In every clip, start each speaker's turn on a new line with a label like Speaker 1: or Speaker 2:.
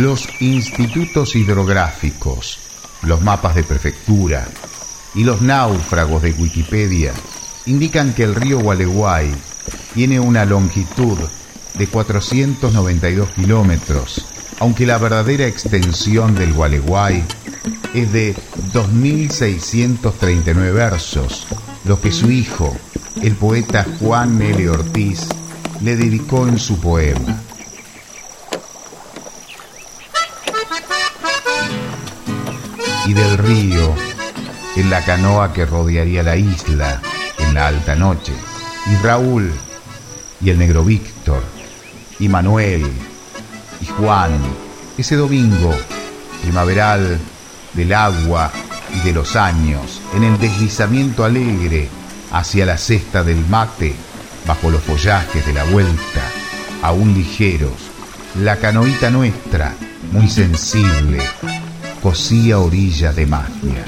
Speaker 1: Los institutos hidrográficos, los mapas de prefectura y los náufragos de Wikipedia indican que el río Gualeguay tiene una longitud de 492 kilómetros, aunque la verdadera extensión del Gualeguay es de 2.639 versos, lo que su hijo, el poeta Juan L. Ortiz, le dedicó en su poema. Y del río, en la canoa que rodearía la isla en la alta noche, y Raúl, y el negro Víctor, y Manuel, y Juan, ese domingo primaveral del agua y de los años, en el deslizamiento alegre hacia la cesta del mate, bajo los follajes de la vuelta, aún ligeros, la canoita nuestra, muy sensible, cosía orilla de magia.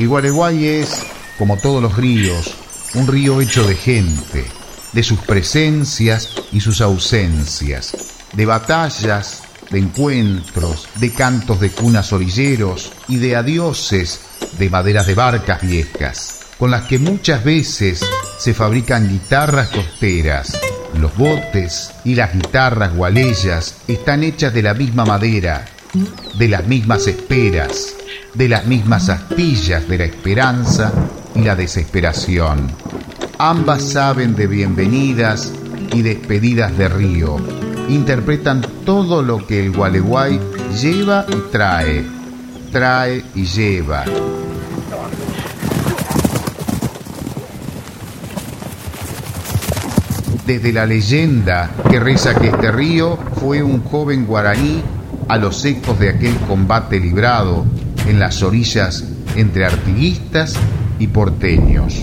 Speaker 1: El Gualeguay es, como todos los ríos, un río hecho de gente, de sus presencias y sus ausencias, de batallas, de encuentros, de cantos de cunas orilleros y de adioses de maderas de barcas viejas, con las que muchas veces se fabrican guitarras costeras. Los botes y las guitarras gualeyas están hechas de la misma madera, de las mismas esperas, de las mismas astillas de la esperanza la desesperación. Ambas saben de bienvenidas y despedidas de río. Interpretan todo lo que el Gualeguay lleva y trae, trae y lleva. Desde la leyenda que reza que este río fue un joven guaraní a los ecos de aquel combate librado en las orillas entre artiguistas y porteños.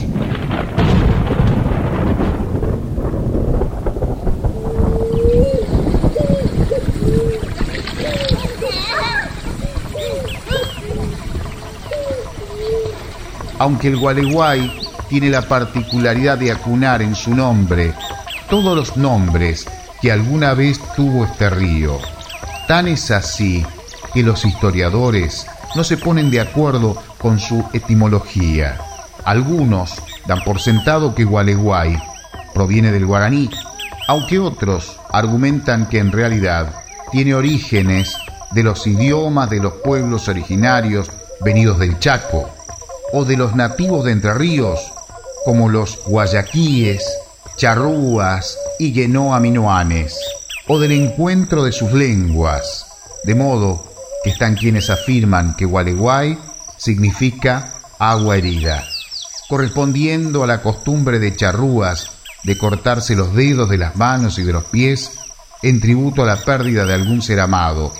Speaker 1: Aunque el Gualeguay tiene la particularidad de acunar en su nombre todos los nombres que alguna vez tuvo este río, tan es así que los historiadores no se ponen de acuerdo con su etimología. Algunos dan por sentado que Gualeguay proviene del guaraní, aunque otros argumentan que en realidad tiene orígenes de los idiomas de los pueblos originarios venidos del Chaco o de los nativos de Entre Ríos, como los guayaquíes, charrúas y guenoaminoanes, o del encuentro de sus lenguas, de modo están quienes afirman que Gualeguay significa agua herida, correspondiendo a la costumbre de charrúas de cortarse los dedos de las manos y de los pies en tributo a la pérdida de algún ser amado,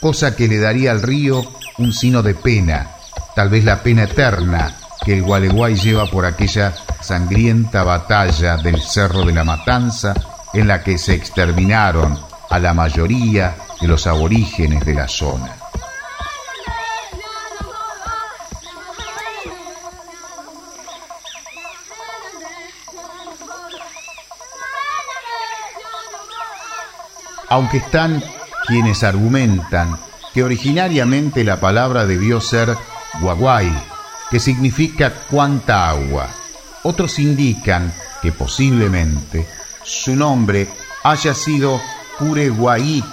Speaker 1: cosa que le daría al río un sino de pena, tal vez la pena eterna que el Gualeguay lleva por aquella sangrienta batalla del Cerro de la Matanza en la que se exterminaron a la mayoría de los aborígenes de la zona. Aunque están quienes argumentan que originariamente la palabra debió ser guaguay, que significa cuánta agua. Otros indican que posiblemente su nombre haya sido Cureguaí,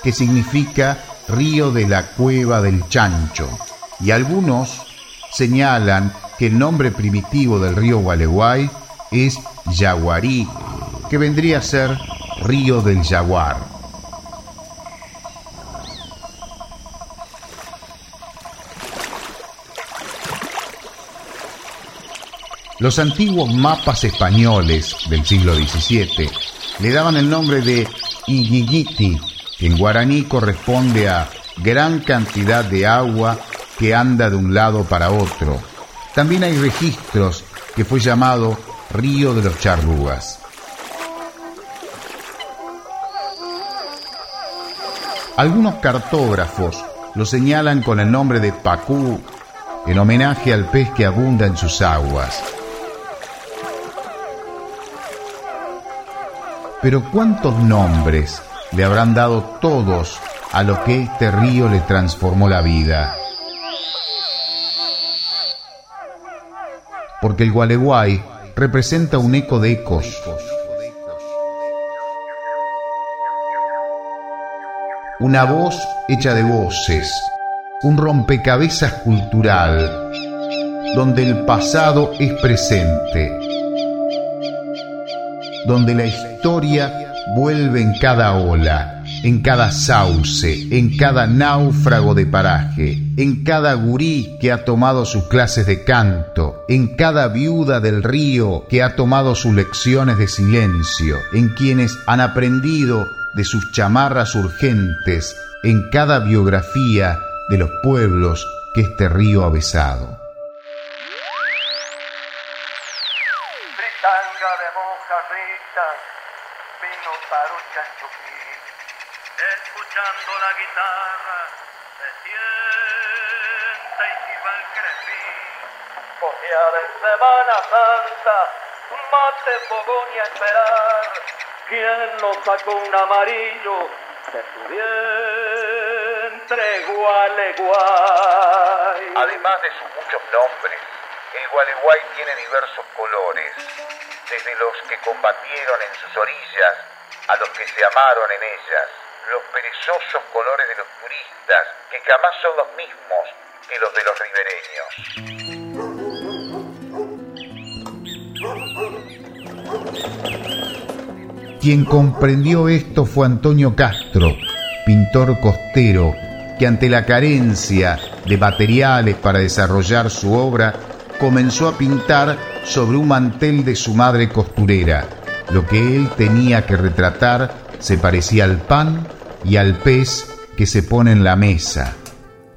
Speaker 1: que significa río de la cueva del chancho, y algunos señalan que el nombre primitivo del río Gualeguay es Yaguarí, que vendría a ser río del jaguar. Los antiguos mapas españoles del siglo XVII le daban el nombre de Iguiguiti, que en guaraní corresponde a gran cantidad de agua que anda de un lado para otro. También hay registros que fue llamado Río de los Charrugas. Algunos cartógrafos lo señalan con el nombre de Pacú en homenaje al pez que abunda en sus aguas. Pero ¿cuántos nombres le habrán dado todos a lo que este río le transformó la vida? Porque el Gualeguay representa un eco de ecos. Una voz hecha de voces, un rompecabezas cultural, donde el pasado es presente, donde la historia vuelve en cada ola, en cada sauce, en cada náufrago de paraje, en cada gurí que ha tomado sus clases de canto, en cada viuda del río que ha tomado sus lecciones de silencio, en quienes han aprendido de sus chamarras urgentes, en cada biografía de los pueblos que este río ha besado.
Speaker 2: Crepín. Cojeada en Semana Santa, mate, fogón y esperar. ¿Quién nos sacó un amarillo de su vientre, Gualeguay?
Speaker 3: Además de sus muchos nombres, el Gualeguay tiene diversos colores, desde los que combatieron en sus orillas a los que se amaron en ellas los perezosos colores de los turistas, que jamás son los mismos que los de
Speaker 1: los ribereños. Quien comprendió esto fue Antonio Castro, pintor costero, que ante la carencia de materiales para desarrollar su obra, comenzó a pintar sobre un mantel de su madre costurera. Lo que él tenía que retratar se parecía al pan y al pez que se pone en la mesa.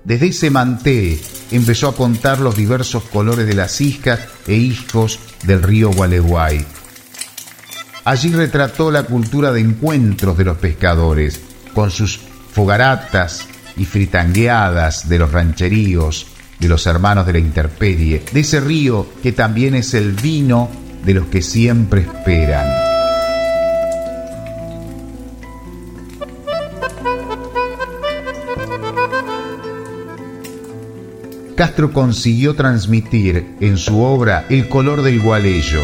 Speaker 1: Desde ese manté empezó a contar los diversos colores de las iscas e hijos del río Gualeguay. Allí retrató la cultura de encuentros de los pescadores, con sus fogaratas y fritangueadas de los rancheríos, de los hermanos de la interperie, de ese río que también es el vino de los que siempre esperan. Castro consiguió transmitir en su obra el color del gualeyo.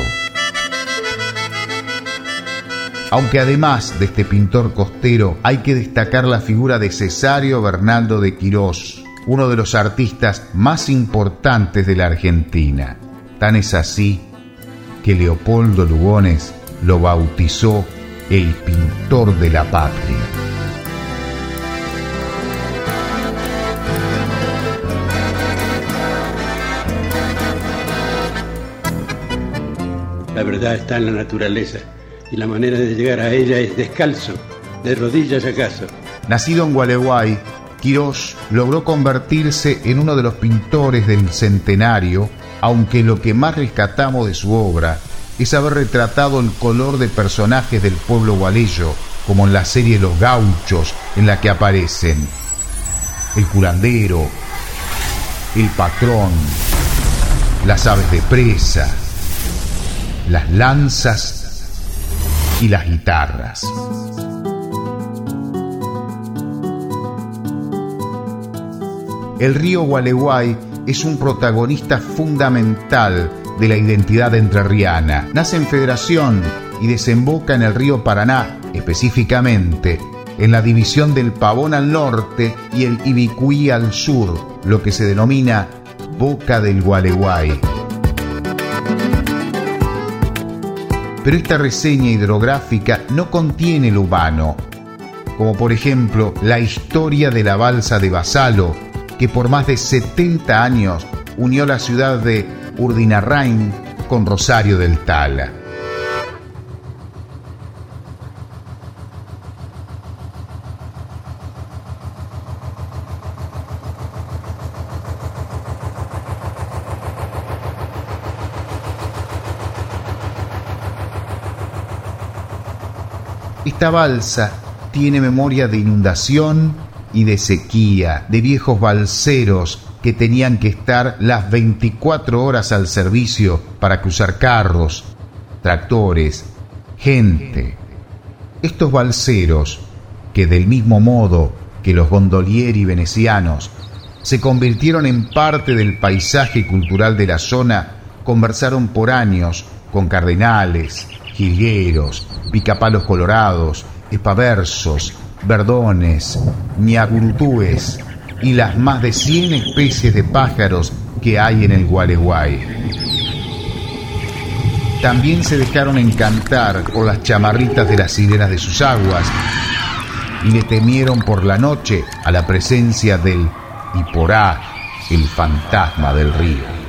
Speaker 1: Aunque además de este pintor costero hay que destacar la figura de Cesario Bernaldo de Quirós, uno de los artistas más importantes de la Argentina. Tan es así que Leopoldo Lugones lo bautizó el pintor de la patria.
Speaker 4: La verdad está en la naturaleza y la manera de llegar a ella es descalzo, de rodillas acaso.
Speaker 1: Nacido en Gualeguay, Quirós logró convertirse en uno de los pintores del centenario, aunque lo que más rescatamos de su obra es haber retratado el color de personajes del pueblo gualeyo, como en la serie Los Gauchos, en la que aparecen el curandero, el patrón, las aves de presa, las lanzas y las guitarras. El río Gualeguay es un protagonista fundamental de la identidad entrerriana. Nace en Federación y desemboca en el río Paraná, específicamente en la división del Pavón al norte y el Ibicuí al sur, lo que se denomina Boca del Gualeguay. Pero esta reseña hidrográfica no contiene lo humano, como por ejemplo la historia de la balsa de Basalo, que por más de 70 años unió la ciudad de Urdinarrain con Rosario del Tala. Esta balsa tiene memoria de inundación y de sequía, de viejos balseros que tenían que estar las 24 horas al servicio para cruzar carros, tractores, gente. Estos balseros, que del mismo modo que los gondolieri venecianos se convirtieron en parte del paisaje cultural de la zona, conversaron por años con cardenales, jilgueros, picapalos colorados, espaversos, verdones, ñagurutúes y las más de 100 especies de pájaros que hay en el Gualeguay. También se dejaron encantar por las chamarritas de las sirenas de sus aguas y le temieron por la noche a la presencia del Iporá, el fantasma del río.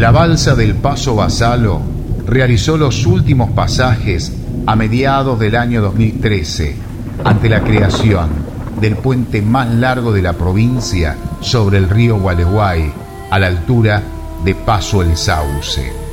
Speaker 1: La balsa del Paso Basalo realizó los últimos pasajes a mediados del año 2013 ante la creación del puente más largo de la provincia sobre el río Gualeguay a la altura de Paso el Sauce.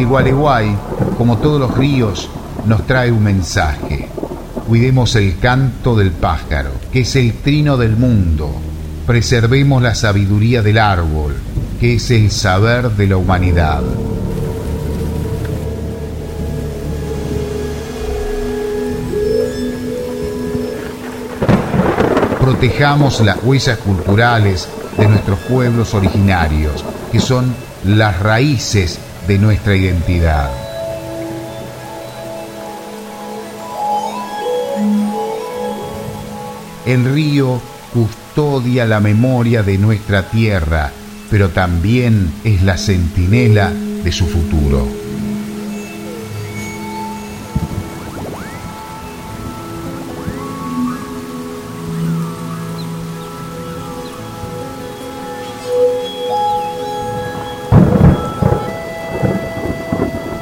Speaker 1: El Gualeguay, como todos los ríos, nos trae un mensaje. Cuidemos el canto del pájaro, que es el trino del mundo. Preservemos la sabiduría del árbol, que es el saber de la humanidad. Protejamos las huellas culturales de nuestros pueblos originarios, que son las raíces de nuestra identidad. El río custodia la memoria de nuestra tierra, pero también es la centinela de su futuro.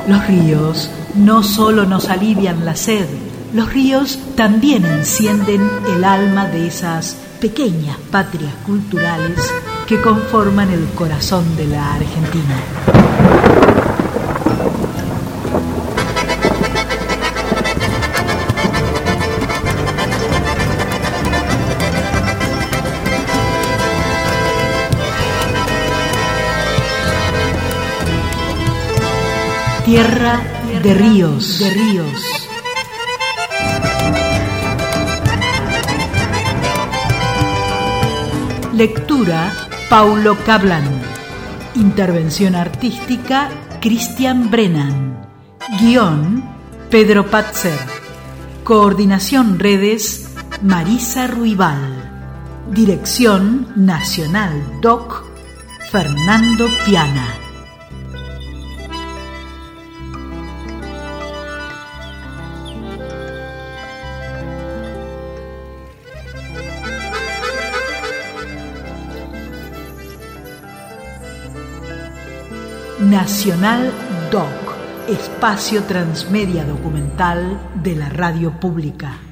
Speaker 5: Los ríos no solo nos alivian la sed, los ríos también encienden el alma de esas pequeñas patrias culturales que conforman el corazón de la Argentina. Tierra de ríos, de ríos. Lectura Paulo Cablan. Intervención artística Cristian Brennan. Guión Pedro Patzer. Coordinación redes Marisa Ruibal. Dirección Nacional DOC Fernando Piana. Nacional Doc, espacio transmedia documental de la radio pública.